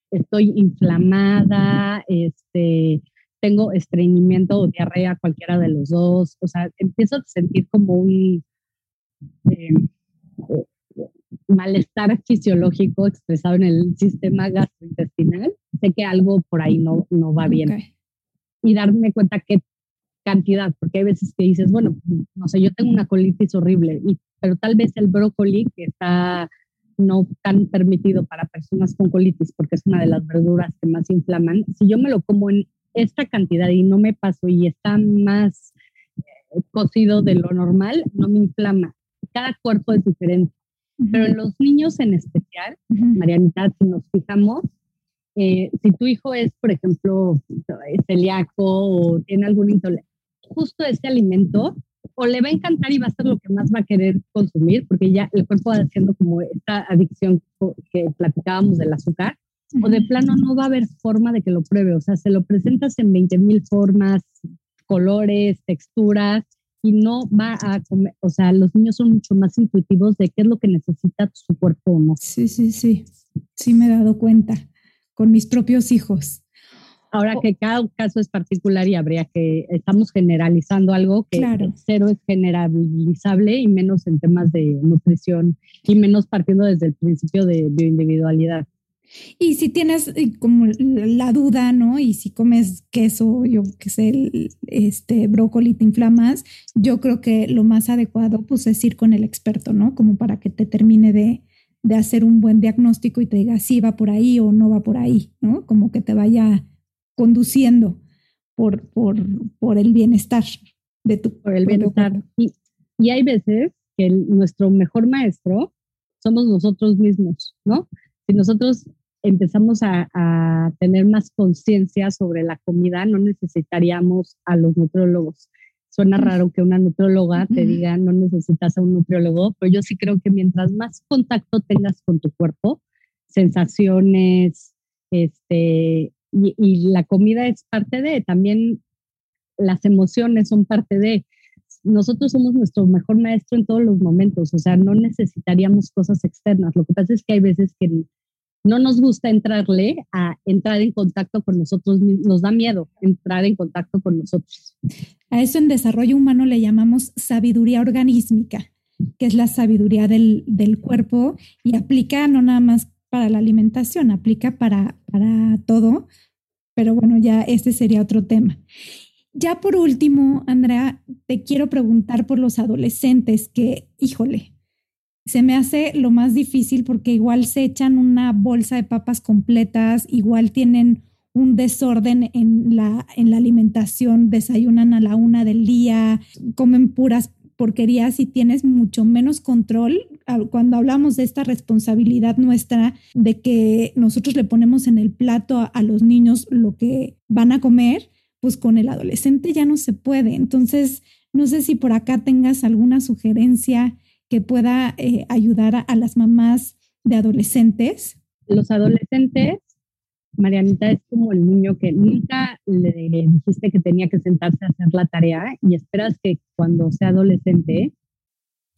estoy inflamada, este, tengo estreñimiento o diarrea, cualquiera de los dos, o sea, empiezo a sentir como un eh, malestar fisiológico expresado en el sistema gastrointestinal, sé que algo por ahí no, no va bien. Y darme cuenta qué cantidad, porque hay veces que dices, bueno, no sé, yo tengo una colitis horrible, y, pero tal vez el brócoli que está no tan permitido para personas con colitis, porque es una de las verduras que más inflaman, si yo me lo como en esta cantidad y no me paso y está más eh, cocido de lo normal, no me inflama. Cada cuerpo es diferente. Pero en los niños en especial, Marianita, si nos fijamos, eh, si tu hijo es, por ejemplo, celíaco o tiene algún intolerancia, justo ese alimento o le va a encantar y va a ser lo que más va a querer consumir, porque ya el cuerpo va haciendo como esta adicción que platicábamos del azúcar, o de plano no va a haber forma de que lo pruebe, o sea, se lo presentas en 20 mil formas, colores, texturas, y no va a comer, o sea, los niños son mucho más intuitivos de qué es lo que necesita su cuerpo o no. Sí, sí, sí, sí me he dado cuenta con mis propios hijos. Ahora que cada caso es particular y habría que, estamos generalizando algo que cero es generalizable y menos en temas de nutrición y menos partiendo desde el principio de bioindividualidad. Y si tienes eh, como la duda, ¿no? Y si comes queso, yo qué sé, este brócoli te inflamas, yo creo que lo más adecuado pues es ir con el experto, ¿no? Como para que te termine de, de hacer un buen diagnóstico y te diga si va por ahí o no va por ahí, ¿no? Como que te vaya conduciendo por, por, por el bienestar de tu Por el bienestar. Y, y, hay veces que nuestro mejor maestro somos nosotros mismos, ¿no? Si nosotros empezamos a, a tener más conciencia sobre la comida, no necesitaríamos a los nutriólogos. Suena raro que una nutrióloga te diga no necesitas a un nutriólogo, pero yo sí creo que mientras más contacto tengas con tu cuerpo, sensaciones, este, y, y la comida es parte de, también las emociones son parte de, nosotros somos nuestro mejor maestro en todos los momentos, o sea, no necesitaríamos cosas externas. Lo que pasa es que hay veces que no nos gusta entrarle a entrar en contacto con nosotros, nos da miedo entrar en contacto con nosotros. A eso en desarrollo humano le llamamos sabiduría organísmica, que es la sabiduría del, del cuerpo y aplica no nada más para la alimentación, aplica para, para todo, pero bueno, ya este sería otro tema. Ya por último, Andrea, te quiero preguntar por los adolescentes que, híjole, se me hace lo más difícil porque igual se echan una bolsa de papas completas, igual tienen un desorden en la, en la alimentación, desayunan a la una del día, comen puras porquerías y tienes mucho menos control cuando hablamos de esta responsabilidad nuestra de que nosotros le ponemos en el plato a, a los niños lo que van a comer, pues con el adolescente ya no se puede. Entonces, no sé si por acá tengas alguna sugerencia que pueda eh, ayudar a, a, las mamás de adolescentes? Los adolescentes, Marianita, es como el niño que nunca le dijiste que tenía que sentarse a hacer la tarea y esperas que cuando sea adolescente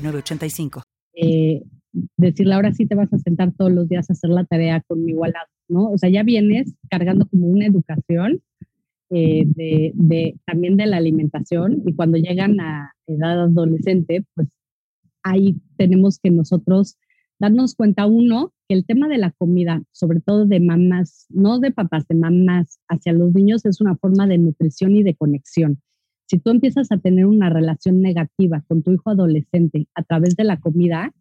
985. Eh, decirle ahora sí te vas a sentar todos los días a hacer la tarea con mi igualado, ¿no? O sea, ya vienes cargando como una educación eh, de, de, también de la alimentación y cuando llegan a edad adolescente, pues ahí tenemos que nosotros darnos cuenta, uno, que el tema de la comida, sobre todo de mamás, no de papás, de mamás hacia los niños, es una forma de nutrición y de conexión si tú empiezas a tener una relación negativa con tu hijo adolescente a través de la comida,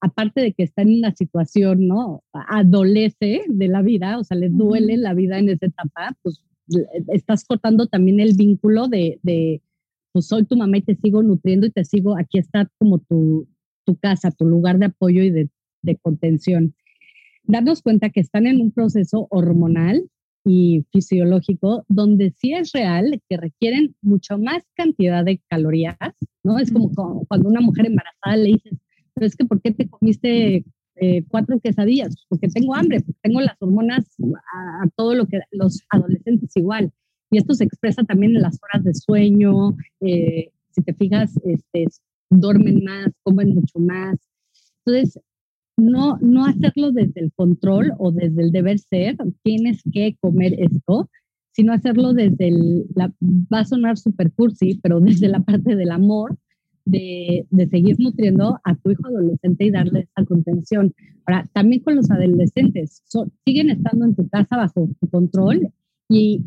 aparte de que está en una situación, ¿no? Adolece de la vida, o sea, le duele la vida en esa etapa, pues estás cortando también el vínculo de, de pues soy tu mamá y te sigo nutriendo y te sigo, aquí está como tu, tu casa, tu lugar de apoyo y de, de contención. Darnos cuenta que están en un proceso hormonal y fisiológico, donde sí es real que requieren mucho más cantidad de calorías, ¿no? Es como cuando una mujer embarazada le dices, pero es que ¿por qué te comiste eh, cuatro quesadillas? Porque tengo hambre, porque tengo las hormonas a, a, todo lo que los adolescentes igual. Y esto se expresa también en las horas de sueño, eh, si te fijas, este, duermen más, comen mucho más. Entonces, no, no hacerlo desde el control o desde el deber ser, tienes que comer esto, sino hacerlo desde el, la, va a sonar super cursi, pero desde la parte del amor, de, de, seguir nutriendo a tu hijo adolescente y darle esa contención. Ahora, también con los adolescentes, so, siguen estando en tu casa bajo tu control y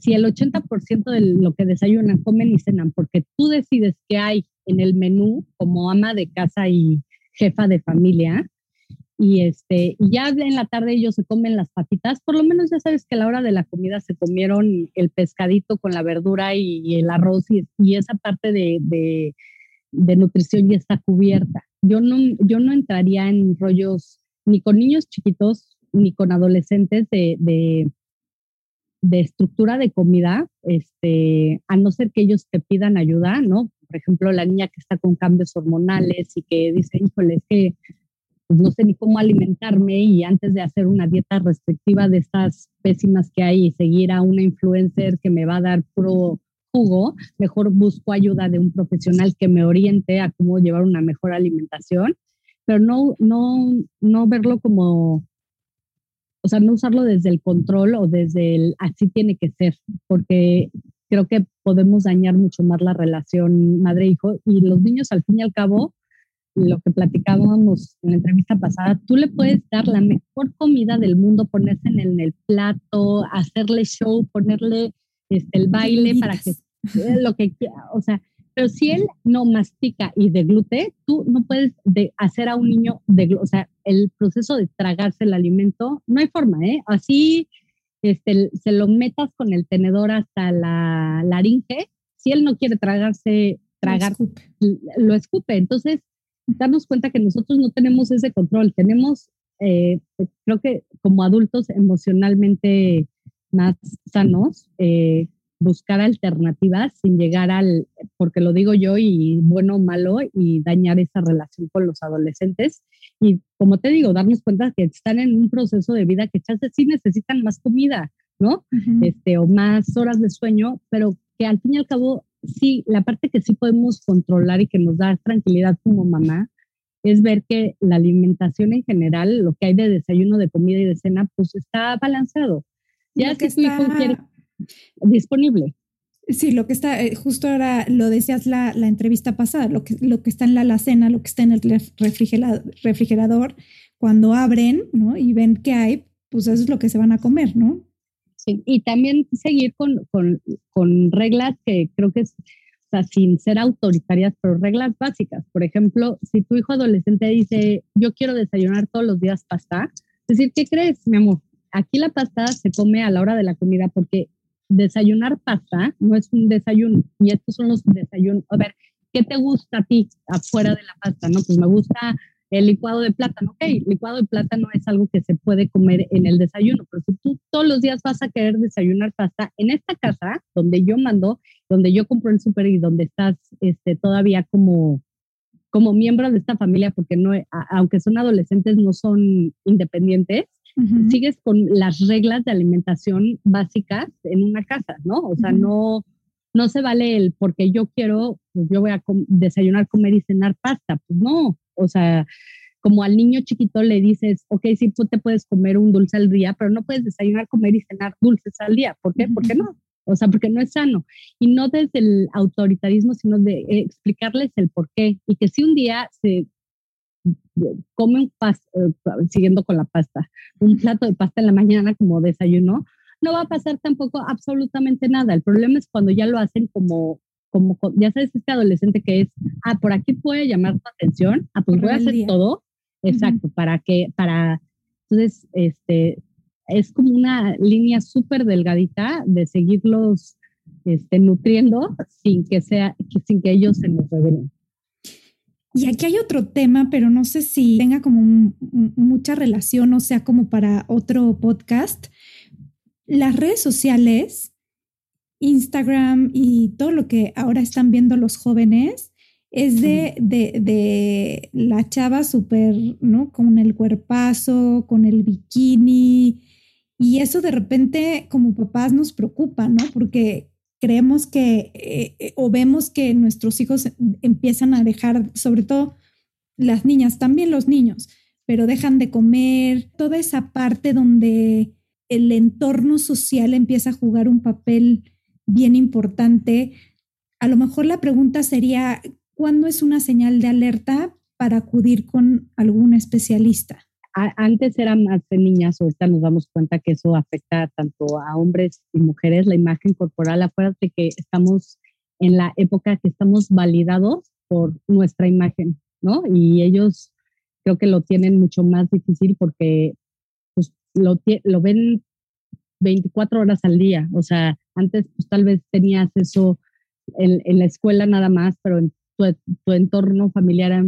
si el 80% de lo que desayunan, comen y cenan, porque tú decides qué hay en el menú como ama de casa y jefa de familia, y este y ya en la tarde ellos se comen las patitas, por lo menos ya sabes que a la hora de la comida se comieron el pescadito con la verdura y, el arroz y, y esa parte de, de, de, nutrición ya está cubierta. Yo no, yo no entraría en rollos ni con niños chiquitos ni con adolescentes de, de, de estructura de comida, este, a no ser que ellos te pidan ayuda, ¿no? Por ejemplo, la niña que está con cambios hormonales y que dice, híjole, es que pues, no sé ni cómo alimentarme y antes de hacer una dieta restrictiva de estas pésimas que hay y seguir a una influencer que me va a dar puro jugo, mejor busco ayuda de un profesional que me oriente a cómo llevar una mejor alimentación, pero no, no, no verlo como, o sea, no usarlo desde el control o desde el así tiene que ser, porque creo que podemos dañar mucho más la relación madre-hijo y los niños al fin y al cabo lo que platicábamos en la entrevista pasada, tú le puedes dar la mejor comida del mundo, ponerse en el, en el plato, hacerle show, ponerle este, el baile para que lo que quiera, o sea, pero si él no mastica y deglute, tú no puedes de hacer a un niño, de, o sea, el proceso de tragarse el alimento, no hay forma, ¿eh? Así este, se lo metas con el tenedor hasta la laringe, si él no quiere tragarse, tragar, lo escupe. Lo escupe. Entonces, darnos cuenta que nosotros no tenemos ese control, tenemos, eh, creo que como adultos emocionalmente más sanos, eh, buscar alternativas sin llegar al, porque lo digo yo, y bueno o malo, y dañar esa relación con los adolescentes. Y como te digo, darnos cuenta que están en un proceso de vida que chances sí necesitan más comida, ¿no? este, o más horas de sueño, pero que al fin y al cabo sí, la parte que sí podemos controlar y que nos da tranquilidad como mamá es ver que la alimentación en general, lo que hay de desayuno, de comida y de cena, pues está balanceado. Ya que si tu hijo quiere disponible. Sí, lo que está, eh, justo ahora lo decías la, la, entrevista pasada, lo que, lo que está en la alacena, lo que está en el refrigerador, refrigerador, cuando abren, ¿no? Y ven que hay, pues eso es lo que se van a comer, ¿no? y también seguir con, con, con, reglas que creo que es, o sea, sin ser autoritarias, pero reglas básicas. Por ejemplo, si tu hijo adolescente dice, yo quiero desayunar todos los días pasta, decir, ¿qué crees, mi amor? Aquí la pasta se come a la hora de la comida porque desayunar pasta no es un desayuno. Y estos son los desayunos. A ver, ¿qué te gusta a ti afuera de la pasta? No, pues me gusta el licuado de plátano, ok, licuado de plátano es algo que se puede comer en el desayuno, pero si tú todos los días vas a querer desayunar pasta, en esta casa donde yo mando, donde yo compro el súper y donde estás este, todavía como, como miembro de esta familia, porque no, aunque son adolescentes, no son independientes, sigues con las reglas de alimentación básicas en una casa, ¿no? O sea, no, no se vale el porque yo quiero, pues yo voy a desayunar, comer y cenar pasta, pues no, o sea, como al niño chiquito le dices, ok, sí, tú te puedes comer un dulce al día, pero no puedes desayunar, comer y cenar dulces al día. ¿Por qué? ¿Por qué no? O sea, porque no es sano. Y no desde el autoritarismo, sino de explicarles el por qué. Y que si un día se come un pasta, eh, siguiendo con la pasta, un plato de pasta en la mañana como desayuno, no va a pasar tampoco absolutamente nada. El problema es cuando ya lo hacen como como, ya sabes, este adolescente que es, ah, por aquí puede llamar tu atención, ah, pues voy a hacer todo, exacto, para que, para, entonces, este, es como una línea súper delgadita de seguirlos este, nutriendo sin que sea, sin que ellos se nos revelen. Y aquí hay otro tema, pero no sé si tenga como mucha relación o sea como para otro podcast. Las redes sociales Instagram y todo lo que ahora están viendo los jóvenes es de, de, la chava súper, ¿no? Con el cuerpazo, con el bikini. Y eso de repente como papás nos preocupa, ¿no? Porque creemos que eh, o vemos que nuestros hijos empiezan a dejar, sobre todo las niñas, también los niños, pero dejan de comer, toda esa parte donde el entorno social empieza a jugar un papel bien importante. A lo mejor la pregunta sería, ¿cuándo es una señal de alerta para acudir con algún especialista? Antes eran más de niñas, ahorita nos damos cuenta que eso afecta tanto a hombres y mujeres, la imagen corporal. Acuérdate que estamos en la época que estamos validados por nuestra imagen, ¿no? Y ellos creo que lo tienen mucho más difícil porque pues, lo, lo ven 24 horas al día. O sea, antes pues, tal vez tenías eso en, en la escuela nada más, pero en tu, tu entorno familiar era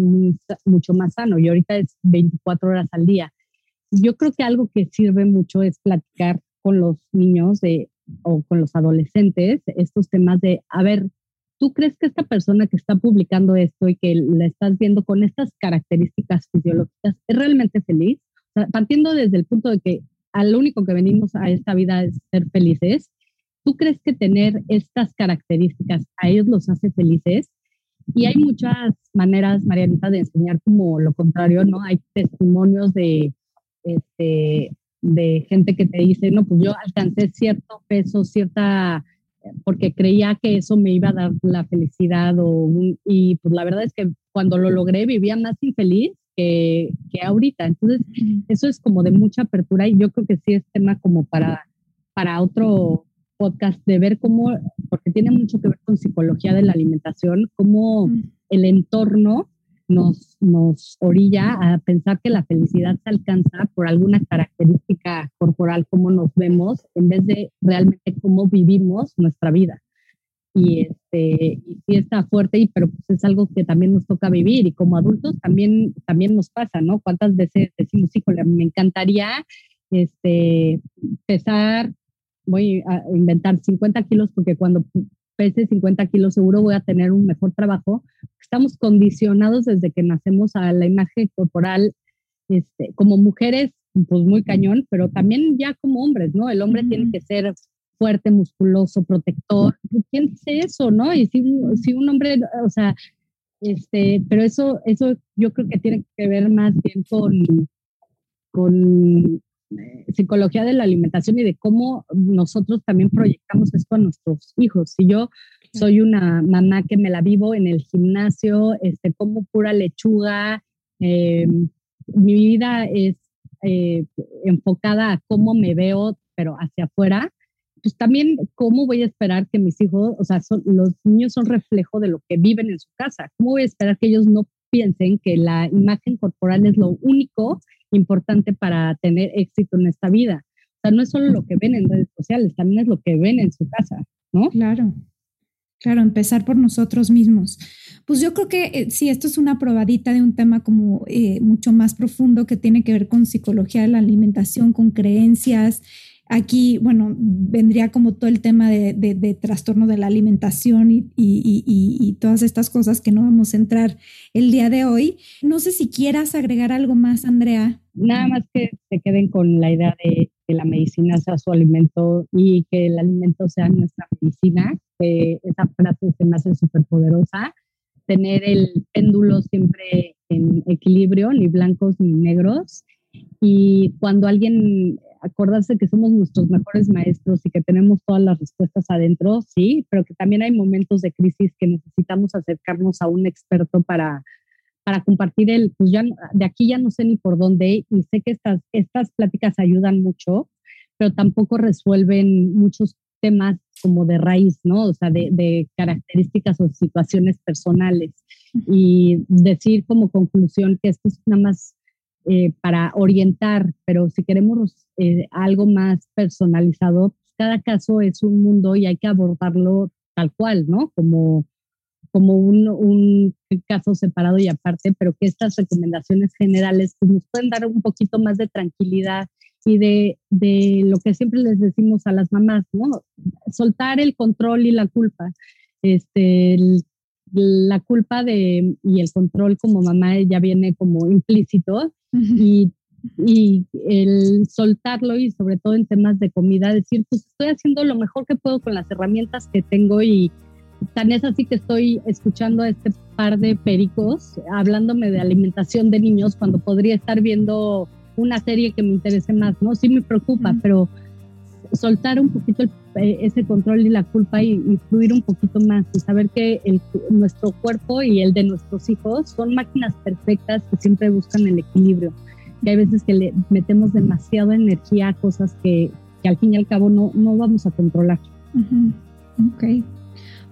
mucho más sano y ahorita es 24 horas al día. Yo creo que algo que sirve mucho es platicar con los niños de, o con los adolescentes estos temas de, a ver, ¿tú crees que esta persona que está publicando esto y que la estás viendo con estas características fisiológicas es realmente feliz? partiendo desde el punto de que al único que venimos a esta vida es ser felices. ¿Tú crees que tener estas características a ellos los hace felices? Y hay muchas maneras, Marianita, de enseñar como lo contrario, ¿no? Hay testimonios de, este, de gente que te dice, no, pues yo alcancé cierto peso, cierta, porque creía que eso me iba a dar la felicidad o y pues la verdad es que cuando lo logré vivía más infeliz que, que ahorita. Entonces, eso es como de mucha apertura y yo creo que sí es tema como para, para otro podcast de ver cómo, porque tiene mucho que ver con psicología de la alimentación, cómo el entorno nos, nos orilla a pensar que la felicidad se alcanza por alguna característica corporal, cómo nos vemos, en vez de realmente cómo vivimos nuestra vida. Y este y sí está fuerte y pero pues es algo que también nos toca vivir y como adultos también también nos pasa no cuántas veces decimos híjole me encantaría este pesar voy a inventar 50 kilos porque cuando pese 50 kilos seguro voy a tener un mejor trabajo estamos condicionados desde que nacemos a la imagen corporal este como mujeres pues muy cañón pero también ya como hombres no el hombre tiene que ser fuerte, musculoso, protector. ¿Quién dice eso, no? Y si, si un hombre, o sea, este, pero eso, eso yo creo que tiene que ver más bien con, con psicología de la alimentación y de cómo nosotros también proyectamos esto a nuestros hijos. Si yo soy una mamá que me la vivo en el gimnasio, este, como pura lechuga, em, mi vida es eh, enfocada a cómo me veo, pero hacia afuera, pues también, ¿cómo voy a esperar que mis hijos, o sea, los niños son reflejo de lo que viven en su casa? ¿Cómo voy a esperar que ellos no piensen que la imagen corporal es lo único importante para tener éxito en esta vida? O sea, no es solo lo que ven en redes sociales, también es lo que ven en su casa, ¿no? Claro. Claro, empezar por nosotros mismos. Pues yo creo que eh, sí, esto es una probadita de un tema como eh, mucho más profundo que tiene que ver con psicología de la alimentación, con creencias, Aquí, bueno, vendría como todo el tema de, trastorno de la alimentación y, todas estas cosas que no vamos a entrar el día de hoy. No sé si quieras agregar algo más, Andrea. Nada más que se queden con la idea de que la medicina sea su alimento y que el alimento sea nuestra medicina, que esa frase se me hace súper poderosa. Tener el péndulo siempre en equilibrio, ni blancos ni negros. Y cuando alguien acordarse que somos nuestros mejores maestros y que tenemos todas las respuestas adentro, sí, pero que también hay momentos de crisis que necesitamos acercarnos a un experto para, para compartir el, pues ya de aquí ya no sé ni por dónde y sé que estas, estas pláticas ayudan mucho, pero tampoco resuelven muchos temas como de raíz, ¿no? O sea, de, características o situaciones personales. Y decir como conclusión que esto es nada más eh, para orientar, pero si queremos eh, algo más personalizado, pues cada caso es un mundo y hay que abordarlo tal cual, ¿no? Como, como un, un, caso separado y aparte, pero que estas recomendaciones generales pues, nos pueden dar un poquito más de tranquilidad y de, de lo que siempre les decimos a las mamás, ¿no? Soltar el control y la culpa. Este, la culpa de, y el control como mamá ya viene como implícito y, y, el soltarlo y sobre todo en temas de comida, decir, pues estoy haciendo lo mejor que puedo con las herramientas que tengo y tan es así que estoy escuchando a este par de pericos hablándome de alimentación de niños cuando podría estar viendo una serie que me interese más, ¿no? Sí me preocupa, pero soltar un poquito eh, ese control y la culpa y, fluir un poquito más y saber que el, nuestro cuerpo y el de nuestros hijos son máquinas perfectas que siempre buscan el equilibrio. Y hay veces que le metemos demasiada energía a cosas que, que al fin y al cabo no, no vamos a controlar. Ok.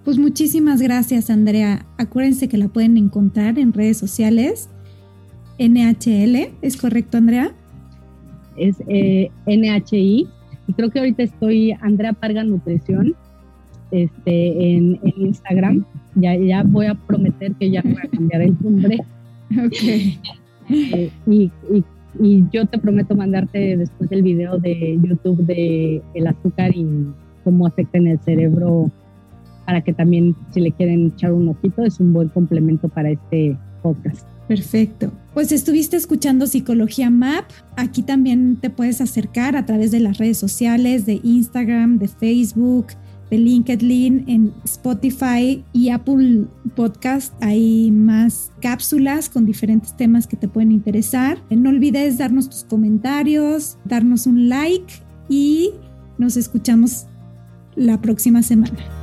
Pues muchísimas gracias, Andrea. Acuérdense que la pueden encontrar en redes sociales NHL, ¿es correcto, Andrea? Es eh, NHI. Y creo que ahorita estoy Andrea Parga Nutrición este, en, Instagram. Ya, ya voy a prometer que ya voy a cambiar el nombre. (laughs) Ok. Eh, y, y, y, yo te prometo mandarte después el video de YouTube de el azúcar y cómo afecta en el cerebro para que también si le quieren echar un ojito es un buen complemento para este podcast. Perfecto. Pues estuviste escuchando Psicología Map. Aquí también te puedes acercar a través de las redes sociales, de Instagram, de Facebook, de LinkedIn, en Spotify y Apple Podcast. Hay más cápsulas con diferentes temas que te pueden interesar. No olvides darnos tus comentarios, darnos un like y nos escuchamos la próxima semana.